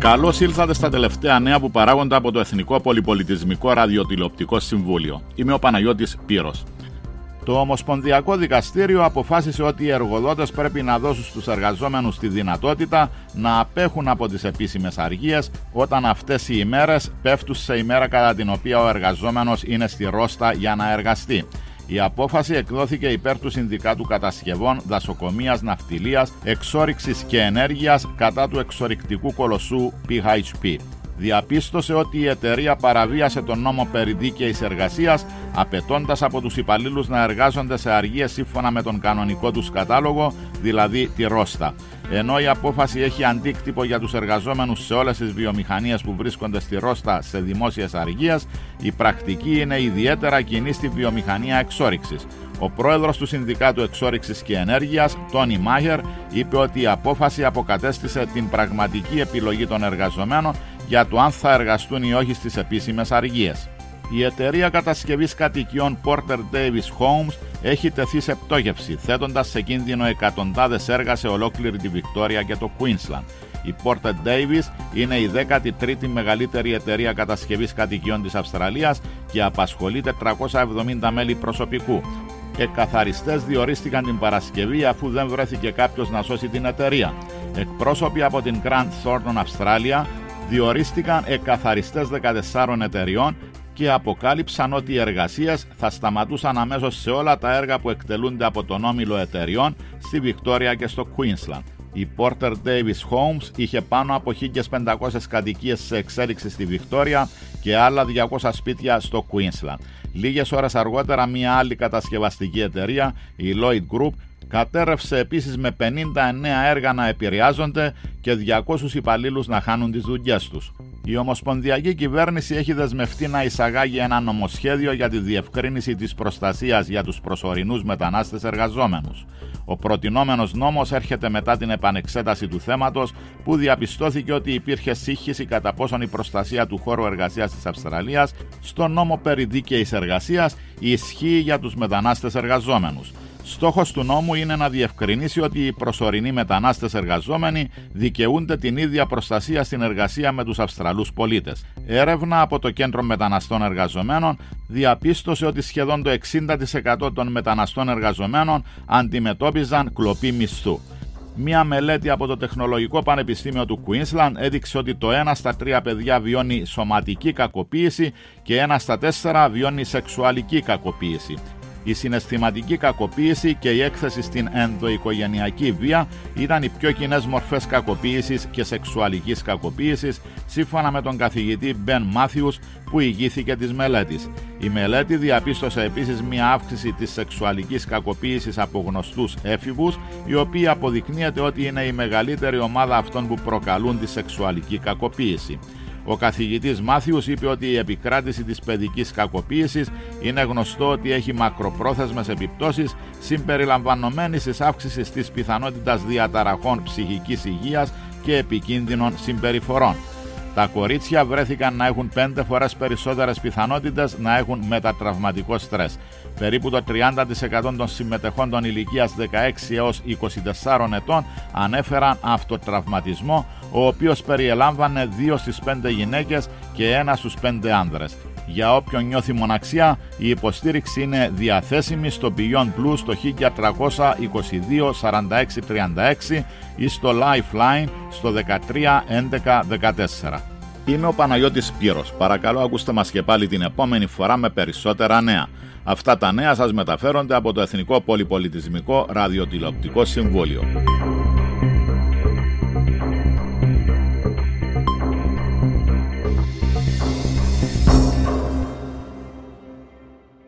Καλώς ήλθατε στα τελευταία νέα που παράγονται από το Εθνικό Πολυπολιτισμικό Ραδιοτηλεοπτικό Συμβούλιο. Είμαι ο Παναγιώτης Πύρος. Το Ομοσπονδιακό Δικαστήριο αποφάσισε ότι οι εργοδότες πρέπει να δώσουν στους εργαζόμενους τη δυνατότητα να απέχουν από τις επίσημες αργίες όταν αυτές οι ημέρες πέφτουν σε ημέρα κατά την οποία ο εργαζόμενος είναι στη ρόστα για να εργαστεί. Η απόφαση εκδόθηκε υπέρ του Συνδικάτου Κατασκευών, Δασοκομείας, Ναυτιλίας, Εξόριξης και Ενέργειας κατά του εξορυκτικού κολοσσού PHP διαπίστωσε ότι η εταιρεία παραβίασε τον νόμο περί δίκαιης εργασίας, απαιτώντας από τους υπαλλήλους να εργάζονται σε αργίες σύμφωνα με τον κανονικό τους κατάλογο, δηλαδή τη Ρώστα. Ενώ η απόφαση έχει αντίκτυπο για τους εργαζόμενους σε όλες τις βιομηχανίες που βρίσκονται στη Ρώστα σε δημόσιες αργίες, η πρακτική είναι ιδιαίτερα κοινή στη βιομηχανία εξόριξης. Ο πρόεδρος του Συνδικάτου Εξόριξης και Ενέργειας, Τόνι Μάγερ, είπε ότι η απόφαση αποκατέστησε την πραγματική επιλογή των εργαζομένων για το αν θα εργαστούν ή όχι στις επίσημες αργίες. Η εταιρεία κατασκευής κατοικιών Porter Davis Homes έχει τεθεί σε πτώχευση, θέτοντας σε κίνδυνο εκατοντάδες έργα σε ολόκληρη τη Βικτόρια και το Queensland. Η Porter Davis είναι η 13η μεγαλύτερη εταιρεία κατασκευής κατοικιών της Αυστραλίας και απασχολεί 470 μέλη προσωπικού. Εκαθαριστές διορίστηκαν την Παρασκευή αφού δεν βρέθηκε κάποιος να σώσει την εταιρεία. Εκπρόσωποι από την Grand Thornton Australia διορίστηκαν εκαθαριστές 14 εταιριών και αποκάλυψαν ότι οι εργασίες θα σταματούσαν αμέσως σε όλα τα έργα που εκτελούνται από τον όμιλο εταιριών στη Βικτόρια και στο Queensland. Η Porter Davis Homes είχε πάνω από 1500 κατοικίες σε εξέλιξη στη Βικτόρια και άλλα 200 σπίτια στο Queensland. Λίγες ώρες αργότερα μια άλλη κατασκευαστική εταιρεία, η Lloyd Group, Κατέρευσε επίσης με 59 έργα να επηρεάζονται και 200 υπαλλήλους να χάνουν τις δουλειές τους. Η Ομοσπονδιακή Κυβέρνηση έχει δεσμευτεί να εισαγάγει ένα νομοσχέδιο για τη διευκρίνηση της προστασίας για τους προσωρινούς μετανάστες εργαζόμενους. Ο προτινόμενος νόμος έρχεται μετά την επανεξέταση του θέματος που διαπιστώθηκε ότι υπήρχε σύγχυση κατά πόσον η προστασία του χώρου εργασίας της Αυστραλίας στο νόμο περί δίκαιης εργασίας ισχύει για τους μετανάστες εργαζόμενους. Στόχος του νόμου είναι να διευκρινίσει ότι οι προσωρινοί μετανάστες εργαζόμενοι δικαιούνται την ίδια προστασία στην εργασία με τους Αυστραλούς πολίτες. Έρευνα από το Κέντρο Μεταναστών Εργαζομένων διαπίστωσε ότι σχεδόν το 60% των μεταναστών εργαζομένων αντιμετώπιζαν κλοπή μισθού. Μία μελέτη από το Τεχνολογικό Πανεπιστήμιο του Queensland έδειξε ότι το 1 στα 3 παιδιά βιώνει σωματική κακοποίηση και 1 στα 4 βιώνει σεξουαλική κακοποίηση η συναισθηματική κακοποίηση και η έκθεση στην ενδοοικογενειακή βία ήταν οι πιο κοινές μορφές κακοποίησης και σεξουαλικής κακοποίησης, σύμφωνα με τον καθηγητή Μπεν Μάθιους που ηγήθηκε της μελέτης. Η μελέτη διαπίστωσε επίσης μια αύξηση της σεξουαλικής κακοποίησης από γνωστούς έφηβους, η οποία αποδεικνύεται ότι είναι η μεγαλύτερη ομάδα αυτών που προκαλούν τη σεξουαλική κακοποίηση. Ο καθηγητής Μάθιους είπε ότι η επικράτηση της παιδικής κακοποίησης είναι γνωστό ότι έχει μακροπρόθεσμες επιπτώσεις συμπεριλαμβανομένης της αύξησης της πιθανότητας διαταραχών ψυχικής υγείας και επικίνδυνων συμπεριφορών. Τα κορίτσια βρέθηκαν να έχουν πέντε φορές περισσότερες πιθανότητες να έχουν μετατραυματικό στρες. Περίπου το 30% των συμμετεχόντων ηλικίας 16 έως 24 ετών ανέφεραν αυτοτραυματισμό, ο οποίος περιελάμβανε 2 στις 5 γυναίκες και 1 στους 5 άνδρες. Για όποιον νιώθει μοναξιά, η υποστήριξη είναι διαθέσιμη στο Beyond Blue στο 1322 46 36 ή στο Lifeline στο 13 11 14. Είμαι ο Παναγιώτης Πύρος. Παρακαλώ ακούστε μας και πάλι την επόμενη φορά με περισσότερα νέα. Αυτά τα νέα σας μεταφέρονται από το Εθνικό Πολυπολιτισμικό Ραδιοτηλεοπτικό Συμβούλιο.